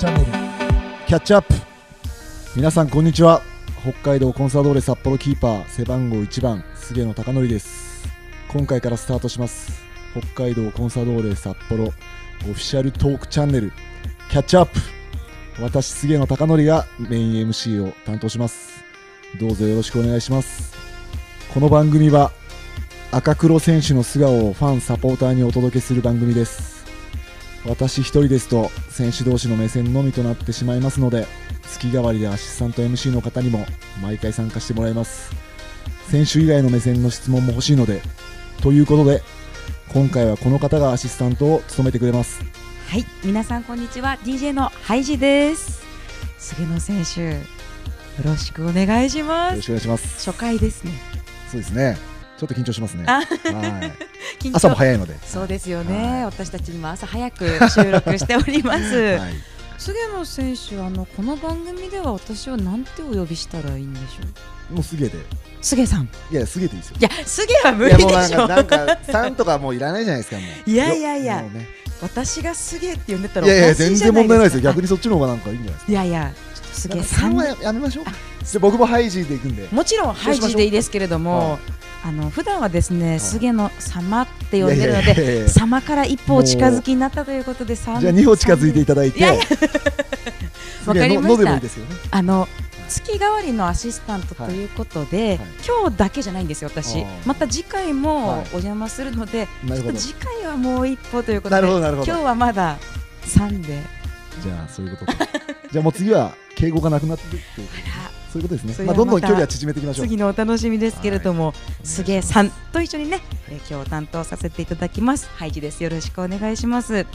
チャンネル。キャッチアップ。皆さんこんにちは。北海道コンサドーレ札幌キーパー背番号1番菅野貴則です。今回からスタートします。北海道コンサドーレ札幌オフィシャルトークチャンネル。キャッチアップ。私菅野貴則がメイン MC を担当します。どうぞよろしくお願いします。この番組は赤黒選手の素顔をファンサポーターにお届けする番組です。私一人ですと選手同士の目線のみとなってしまいますので月替わりでアシスタント MC の方にも毎回参加してもらいます選手以外の目線の質問も欲しいのでということで今回はこの方がアシスタントを務めてくれますはい、皆さんこんにちは。DJ のハイジです。菅野選手、よろしくお願いします。よろしくお願いします初回ですね。そうですねちょっと緊張しますね。あはい。朝も早いので。そうですよはね。い。私たち今朝早く収録しております。はい。菅野選手、あのこの番組では私はなんてお呼びしたらいいんでしょう？もうすげえで。菅さん。いやすげえでいいですよ。いや、菅は無い理でしょ。なんか。なんかさんとかもういらないじゃないですかいやいやいや。私が菅って呼んでたらいやいや全然問題ないですよ。か逆にそっちの方がなんかいいんじゃないですか。いやいや、菅さん。3はややめましょうじゃあ僕もハイジーで行くんで。もちろんハイジでいいですけれども、あの普段はですね、い菅野様って呼んでるので、や様から一歩お近づきになったということで、じゃあ2歩近づいていただいて。わかりました。あの月替わりのアシスタントということで、はい。今日だけじゃないんですよ、私。また次回もはい。お邪魔するので、ちょっと次回はもう一歩ということで、今日はまだ3で。じゃあそういうことか。じゃあもう次は敬語がなくなっていくっていうそういうことですねまあどんどん距離は縮めていきましょう次のお楽しみですけれども、はい菅さんと一緒にね、えー今日担当させていただきます。ハイジです。よろしくお願いします。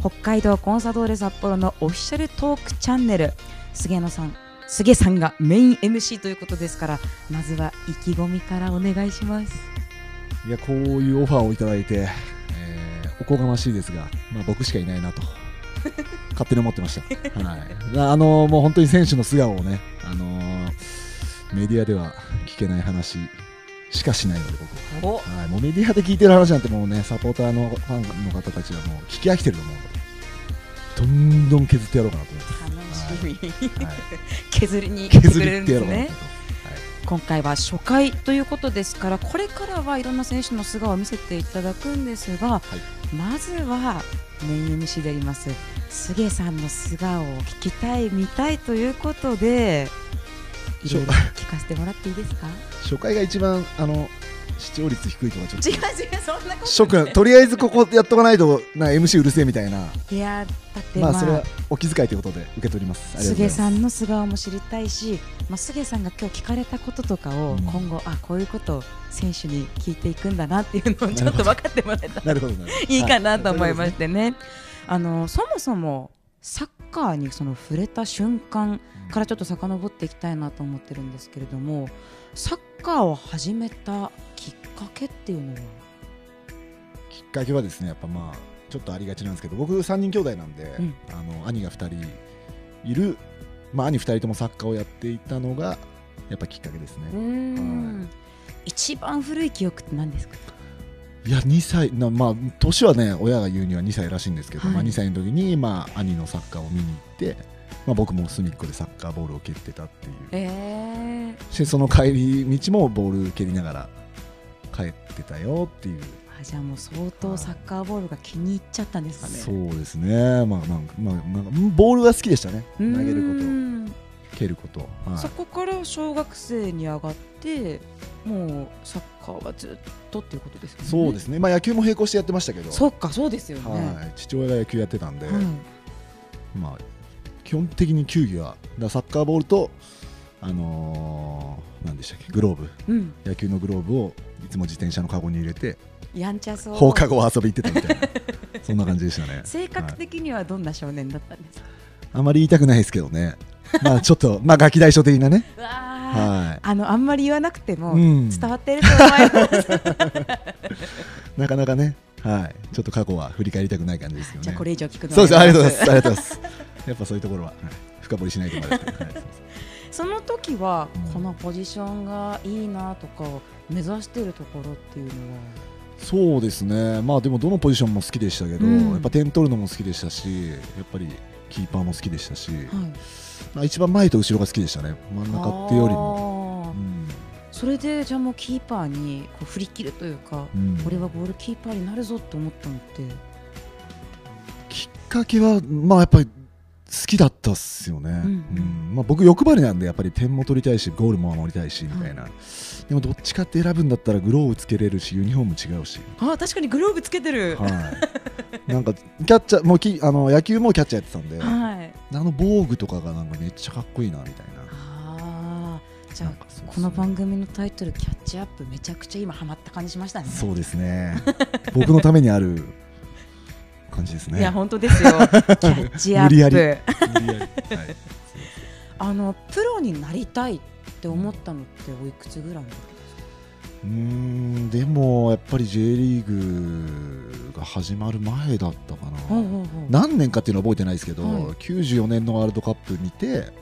北海道コンサドーレ札幌のオフィシャルトークチャンネル、菅野さん、菅さんがメイン MC ということですから、まずは意気込みからお願いします。いやこういうオファーをいただいて、えーおこがましいですが、まあ、僕しかいないなと 勝手に思ってました、はい、あのもう本当に選手の素顔をね、あのーメディアでは聞けない話しかしないので僕は、お。はい、もうメディアで聞いてる話なんてもうねサポーターのファンの方たちはもう聞き飽きてると思うのでどんどん削ってやろうかなと思って。楽しみ。はい。削りに。削りってやろうかなとね。今回は初回ということですからこれからはいろんな選手の素顔を見せていただくんですが、まずはメイン MC であります菅さんの素顔を聞きたい見たいということで聞かせてもらっていいですか？初回が一番あの視聴率低いとかちょっと。違う違うそんなことショックなとりあえずここやっとかないとな MC うるせえみたいな。いやだってまあ、まあ。それはお気遣いということで受け取ります。す。菅さんの素顔も知りたいし、まあ、菅さんが今日聞かれたこととかをうん。今後、あこういうことを選手に聞いていくんだなっていうのをちょっと分かってもらえたら なるほどいいかなと思いまはしてね。あのそもそもサッカーにその触れた瞬間からちょっと遡っていきたいなと思ってるんですけれどもサッカーを始めたきっかけっていうのは？きっかけはですねやっぱまあちょっとありがちなんですけど僕3人兄弟なんで、うん。あの兄が2人いる、まあ、兄2人ともサッカーをやっていたのがやっぱきっかけですね、ん。一番古い記憶って何ですか？いや2歳なまあ年はね親が言うには2歳らしいんですけど、はい。まあ、2歳の時に、まあ、兄のサッカーを見に行って、まあ、僕も隅っこでサッカーボールを蹴ってたっていう。えー、でその帰り道もボール蹴りながら帰ってたよっていう。あじゃあもう相当サッカーボールが気に入っちゃったんですかね。そうですね、まあまあまあ、なんかボールが好きでしたね、投げること、蹴ること、はい。そこから小学生に上がってもうサッカーはずっとっていうことですよね。そうですね、まあ、野球も並行してやってましたけど、そっかそうですよね、はい、父親が野球やってたんで、はいまあ、基本的に球技は、だサッカーボールと、あのー、なんでしたっけ、グローブ、うん、野球のグローブをいつも自転車のカゴに入れて、やんちゃそう。放課後遊び行ってたみたいな、そんな感じでしたね。性格的にはどんな少年だったんですか、あまり言いたくないですけどね、まあちょっと、まあ、ガキ大将的なね、はあのあんまり言わなくてもうん。伝わってると思います、い、なかなかね、はい、ちょっと過去は振り返りたくない感じですけどね。じゃあこれ以上聞くのそうです、ありがとうございます。あすりがとうございます。やっぱそういうところは、はい。深掘りしないとますけど、はい、その時はうんこのポジションがいいなとかを目指してるところっていうのは？そうですね、まあでもどのポジションも好きでしたけど、うん。やっぱ点取るのも好きでしたし、やっぱりキーパーも好きでしたし、はい。まあ一番前と後ろが好きでしたね、真ん中っていうよりも。うん。それでじゃあもうキーパーにこう振り切るというか、うん。俺はゴールキーパーになるぞって思ったのって。きっかけは、まあやっぱり好きだったっすよね、んうん。まあ、僕、欲張りなんで、やっぱり点も取りたいし、ゴールも守りたいしみたいな、でもどっちかって選ぶんだったら、グローブつけれるし、ユニフォーム違うし、あ確かにグローブつけてる。はい、なんかキャッチャーもうきあの野球もキャッチャーやってたんで、はい。あの防具とかがなんかめっちゃかっこいいなみたいな。じゃあなんかそうそう。この番組のタイトル「キャッチアップ」めちゃくちゃ今ハマった感じしましたね。そうですね。僕のためにある感じですね。いや本当ですよ。キャッチアップ。あのプロになりたいって思ったのっておいくつぐらいの時ですか？うーんでもやっぱり J リーグが始まる前だったかな。ほうほうほう。何年かっていうのは覚えてないですけど、はい94年のワールドカップ見て。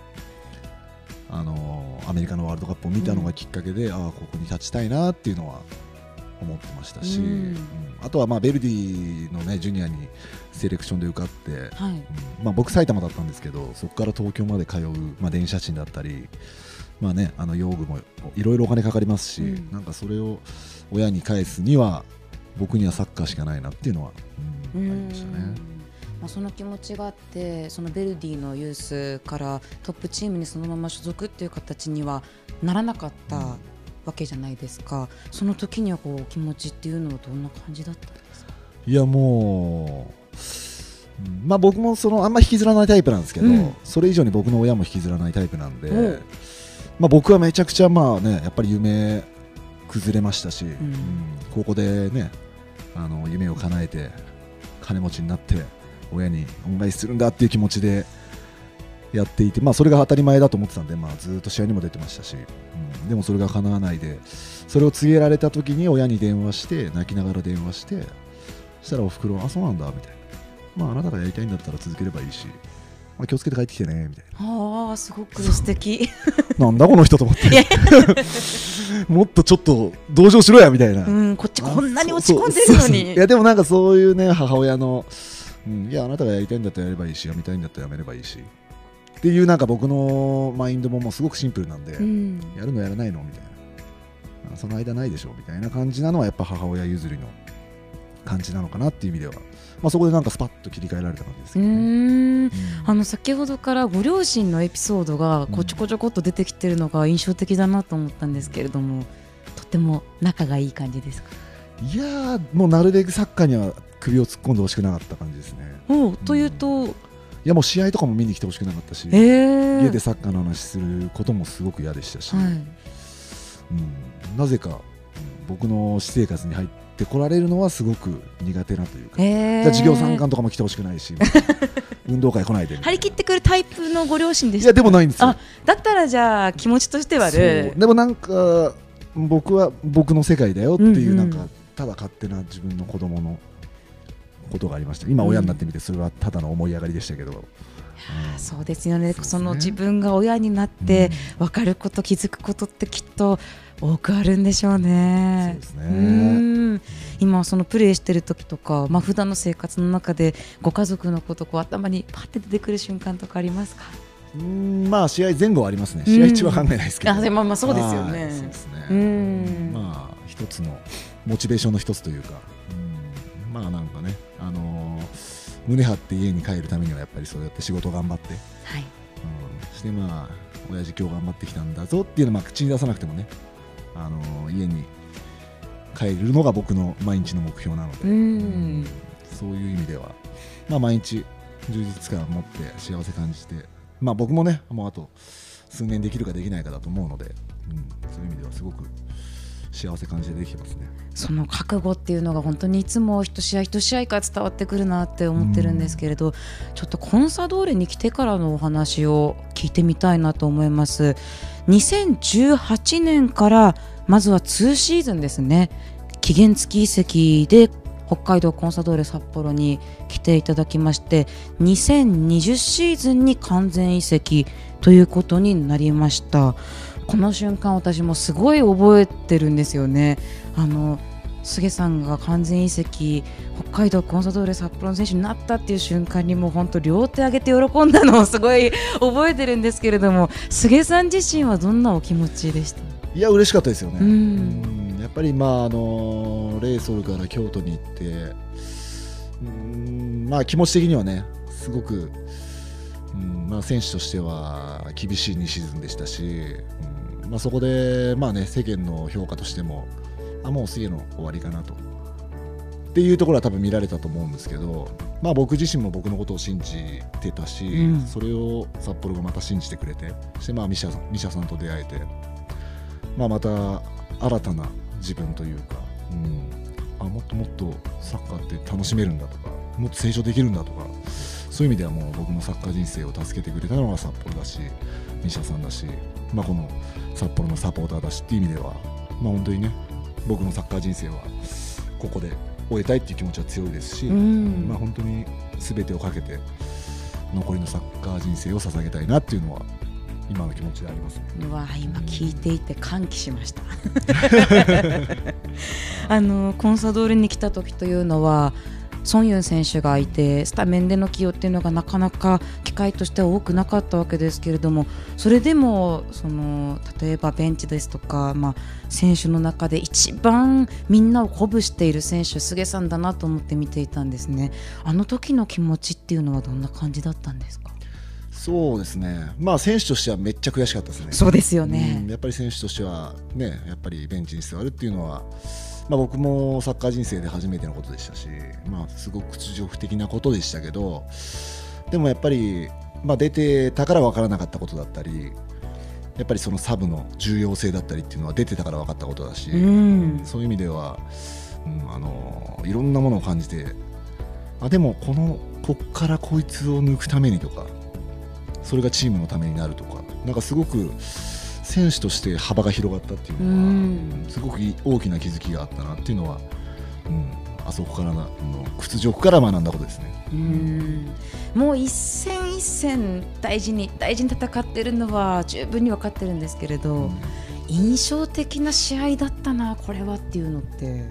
あのアメリカのワールドカップを見たのがきっかけで、ああここに立ちたいなっていうのは思ってましたし、うん。うん。あとはまあベルディのねジュニアにセレクションで受かって、はい。うん。まあ、僕埼玉だったんですけどそこから東京まで通う、まあ、電車賃だったり、まあね、あの用具もいろいろお金かかりますし、うん。なんかそれを親に返すには僕にはサッカーしかないなっていうのは、うん。ありましたね。まあ、その気持ちがあってそのベルディのユースからトップチームにそのまま所属っていう形にはならなかったわけじゃないですか、その時にはこう気持ちっていうのはどんな感じだったんですか？いやもう、うんまあ、僕もそのあんま引きずらないタイプなんですけど、うん。それ以上に僕の親も引きずらないタイプなんで、う。んまあ、僕はめちゃくちゃまあ、ね、やっぱり夢崩れましたし、うんここで、ね、あの夢を叶えて金持ちになって親に恩返しするんだっていう気持ちでやっていて、まあ、それが当たり前だと思ってたんで、まあ、ずっと試合にも出てましたし、うんでもそれが叶わないでそれを告げられた時に親に電話して泣きながら電話してそしたらおふくろあそうなんだみたいな、まあ、あなたがやりたいんだったら続ければいいし、まあ、気をつけて帰ってきてねみたいああすごく素敵。な なんだこの人と思って。もっとちょっと同情しろやみたいな、うんこっちこんなに落ち込んでるのに。いやでもなんかそういうね母親の、うん、いやあなたがやりたいんだったらやればいいしやめたいんだったらやめればいいしっていうなんか僕のマインドももうすごくシンプルなんで、うん。やるのやらないのみたいな。あその間ないでしょみたいな感じなのはやっぱ母親譲りの感じなのかなっていう意味では、まあ、そこでなんかスパッと切り替えられた感じですうけどね、うん。あの先ほどからご両親のエピソードがこうちょこちょこっと出てきてるのが印象的だなと思ったんですけれどもとっても仲がいい感じですか？いやーもうなるべくサッカーには首を突っ込んでほしくなかった感じですね。おうというと、いやもう試合とかも見に来てほしくなかったし、えー、家でサッカーの話することもすごく嫌でしたし、はい。うん、なぜか、うん僕の私生活に入ってこられるのはすごく苦手なというか、えー、授業参観とかも来てほしくないし 運動会来ないで張り切ってくるタイプのご両親でした？いやでもないんですよ。あだったらじゃあ気持ちとしてはでもなんか僕は僕の世界だよっていう、うんうん。なんかただ勝手な自分の子供のことがありました。今親になってみてそれはただの思い上がりでしたけど、うん。そうですよね。ね。その自分が親になって分かること気づくことってきっと多くあるんでしょうね。そうですね。うん。今そのプレーしてる時とか、まあ普段の生活の中でご家族のことこう頭にパッて出てくる瞬間とかありますか？うん。まあ試合前後はありますね。うん。試合中は考えないですけど、あでもまあそうですよね。はいそうですね。うん。まあ一つのモチベーションの一つというか、うん。まあなんかねあのー胸張って家に帰るためにはやっぱりそうやって仕事頑張って、はい。うん、してまあ親父今日頑張ってきたんだぞっていうのをまあ口に出さなくてもね、あのー家に帰るのが僕の毎日の目標なので、うん。そういう意味では、まあ、毎日充実感を持って幸せ感じて、まあ、僕もねもうあと数年できるかできないかだと思うので、うん、そういう意味ではすごく幸せ感じてできてますね。その覚悟っていうのが本当にいつも一試合一試合から伝わってくるなって思ってるんですけれど、ちょっとコンサドーレに来てからのお話を聞いてみたいなと思います2018年からまずは2シーズンですね期限付き移籍で北海道コンサドーレ札幌に来ていただきまして2020シーズンに完全移籍ということになりましたこの瞬間私もすごい覚えてるんですよね。あの菅さんが完全移籍北海道コンサドーレ札幌の選手になったっていう瞬間にもう本当両手上げて喜んだのをすごい覚えてるんですけれども菅さん自身はどんなお気持ちでした？いや嬉しかったですよね、うん。うんやっぱりまああのレイソルから京都に行ってうんまあ気持ち的にはねすごく、うんまあ、選手としては厳しい2シーズンでしたし、うんまあ、そこでまあね世間の評価としてもあもう杉の終わりかなと。っていうところは多分見られたと思うんですけど、まあ、僕自身も僕のことを信じてたし、うん。それを札幌がまた信じてくれてそしてまあミシャさんミシャさんと出会えて、まあ、また新たな自分というか、うん、あもっともっとサッカーって楽しめるんだとかもっと成長できるんだとかそういう意味ではもう僕のサッカー人生を助けてくれたのが札幌だしミシャさんだし、まあ、この札幌のサポーターだしっていう意味では、まあ、本当にね僕のサッカー人生はここで終えたいっていう気持ちは強いですし、うんまあ、本当に全てをかけて残りのサッカー人生を捧げたいなっていうのは今の気持ちでありますね。うわ今聞いていて歓喜しました あのコンサドーレに来た時というのはソン・ユン選手がいてスタメンでの起用っていうのがなかなか機会としては多くなかったわけですけれどもそれでもその例えばベンチですとか、まあ、選手の中で一番みんなを鼓舞している選手菅さんだなと思って見ていたんですね。あの時の気持ちっていうのはどんな感じだったんですか？そうですね、まあ、選手としてはめっちゃ悔しかったですね。そうですよね。うんやっぱり選手としては、ね、やっぱりベンチに座るっていうのは、まあ、僕もサッカー人生で初めてのことでしたし、まあ、すごく屈辱的なことでしたけどでもやっぱり、まあ、出てたから分からなかったことだったりやっぱりそのサブの重要性だったりっていうのは出てたから分かったことだし、うん。そういう意味では、うん、あのいろんなものを感じてあでもこのこっからこいつを抜くためにとかそれがチームのためになるとかなんかすごく選手として幅が広がったっていうのは、うん。すごく大きな気づきがあったなっていうのは、うん、あそこからなの屈辱から学んだことですね。うん。もう一戦一戦大事に大事に戦っているのは十分に分かってるんですけれど、うん。印象的な試合だったなこれはっていうのって。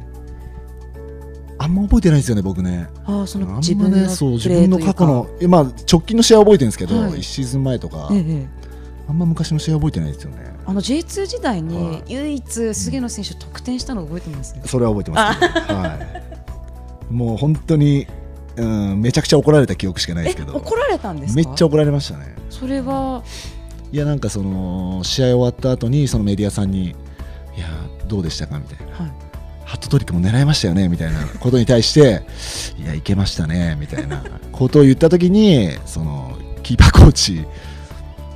あんま覚えてないですよね、僕ね。ああその自分のね、そう自分の過去の、えまあ、直近の試合は覚えてるんですけど、はい。1シーズン前とか、ええあんま昔の試合は覚えてないですよね。あの J2 時代にはい。唯一菅野選手得点したの覚えてます、それは覚えてますはい、もう本当に、うん、めちゃくちゃ怒られた記憶しかないでえすけど、怒られたんですか？めっちゃ怒られましたね。それは。いやなんかその試合終わった後にそのメディアさんにいやどうでしたかみたいな。はい。ハットトリックも狙いましたよねみたいなことに対していやいけましたねみたいなことを言った時にそのキーパーコーチ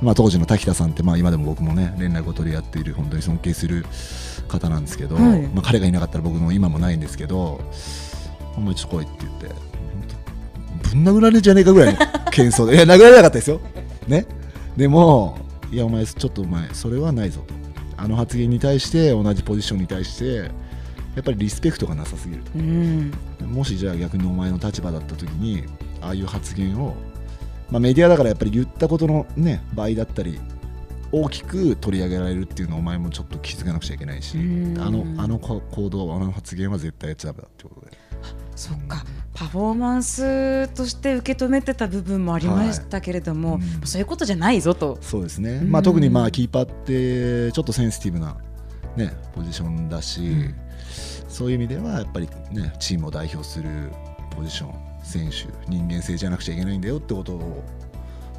まあ当時の滝田さんってまあ今でも僕もね連絡を取り合っている本当に尊敬する方なんですけど、はい。まあ彼がいなかったら僕も今もないんですけどお前ちょっと来いって言ってぶん殴られじゃねえかぐらいの 喧騒でいや殴られなかったですよ。ね。でもいやお前ちょっとお前それはないぞと。あの発言に対して同じポジションに対してやっぱりリスペクトがなさすぎるうん。ともしじゃあ逆にお前の立場だった時にああいう発言を、まあ、メディアだからやっぱり言ったことのね倍だったり大きく取り上げられるっていうのをお前もちょっと気づかなくちゃいけないしうん。あのあの行動あの発言は絶対やっちゃダメだってことで。そっか。パフォーマンスとして受け止めてた部分もありましたけれども、はいうん。そういうことじゃないぞと。そうですね、うん。まあ、特にまあキーパーってちょっとセンシティブな、ね、ポジションだし、ん。そういう意味ではやっぱり、ね、チームを代表するポジション選手人間性じゃなくちゃいけないんだよってことを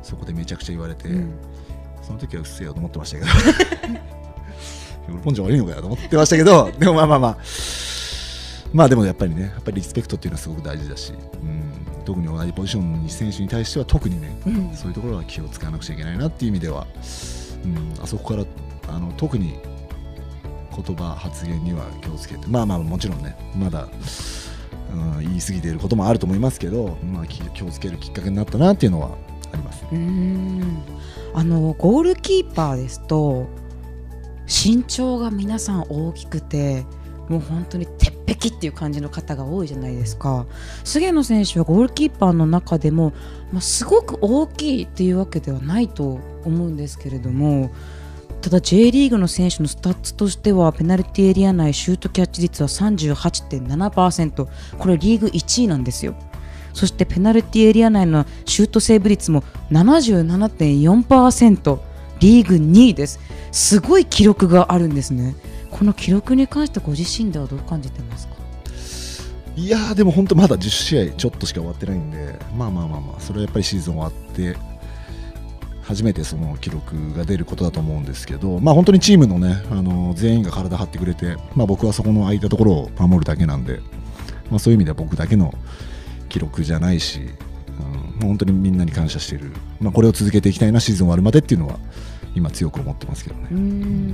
そこでめちゃくちゃ言われて、うん。その時はうっせえよと思ってましたけど。喜んじゃ悪いのかよと思ってましたけどでもまあまあまあ。まあでもやっぱりねやっぱりリスペクトっていうのはすごく大事だし、うん、特に同じポジションに選手に対しては特にね、うん。そういうところは気を使わなくちゃいけないなっていう意味では、うん、あそこからあの特に言葉発言には気をつけてまあまあもちろんねまだ、うん、言い過ぎていることもあると思いますけど、まあ、気をつけるきっかけになったなっていうのはあります。うーんあのゴールキーパーですと身長が皆さん大きくてもう本当に鉄壁っていう感じの方が多いじゃないですか菅野選手はゴールキーパーの中でも、まあ、すごく大きいっていうわけではないと思うんですけれどもただ J リーグの選手のスタッツとしてはペナルティエリア内シュートキャッチ率は38.7%これリーグ1位なんですよ。そしてペナルティエリア内のシュートセーブ率も77.4%リーグ2位です。すごい記録があるんですね。この記録に関してご自身ではどう感じてますか？いやーでも本当まだ10試合ちょっとしか終わってないんでまあまあまあまあそれはやっぱりシーズン終わって初めてその記録が出ることだと思うんですけど、まあ、本当にチームの,、ね、あの全員が体張ってくれて、まあ、僕はそこの空いたところを守るだけなんで、まあ、そういう意味では僕だけの記録じゃないし、うん、本当にみんなに感謝している、まあ、これを続けていきたいなシーズン終わるまでっていうのは今強く思ってますけどね、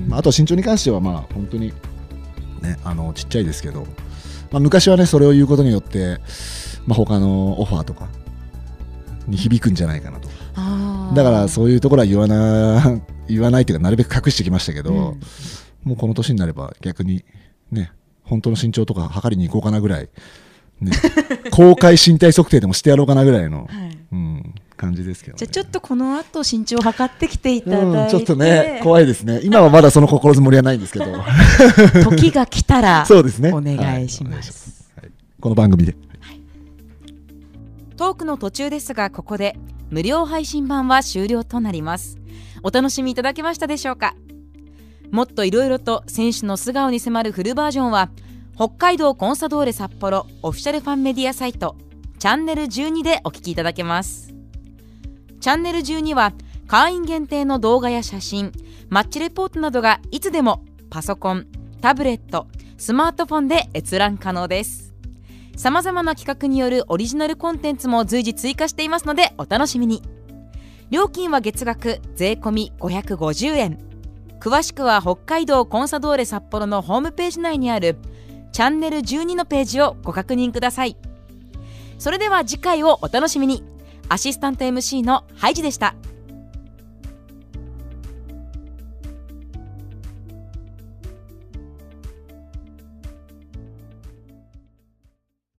まあ、あとは身長に関してはまあ本当に、ね、あのちっちゃいですけど、まあ、昔はねそれを言うことによって、まあ、他のオファーとかに響くんじゃないかなとだからそういうところは言わな 言わないというかなるべく隠してきましたけど、うん、もうこの年になれば逆にね本当の身長とか測りに行こうかなぐらい、ね、公開身体測定でもしてやろうかなぐらいの、はい、うん、感じですけど、ね、じゃあちょっとこの後身長を測ってきていただいて、うん、ちょっとね怖いですね。今はまだその心づもりはないんですけど。時が来たらそうですね。お願いします、はい、この番組で、はい、トークの途中ですがここで無料配信版は終了となります。お楽しみいただけましたでしょうか？もっといろいろと選手の素顔に迫るフルバージョンは北海道コンサドーレ札幌オフィシャルファンメディアサイトチャンネル12でお聞きいただけます。チャンネル12は会員限定の動画や写真マッチレポートなどがいつでもパソコンタブレットスマートフォンで閲覧可能です。さまざまな企画によるオリジナルコンテンツも随時追加していますのでお楽しみに。料金は月額税込550円。詳しくは北海道コンサドーレ札幌のホームページ内にあるチャンネル12のページをご確認ください。それでは次回をお楽しみに。アシスタント MC のハイジでした。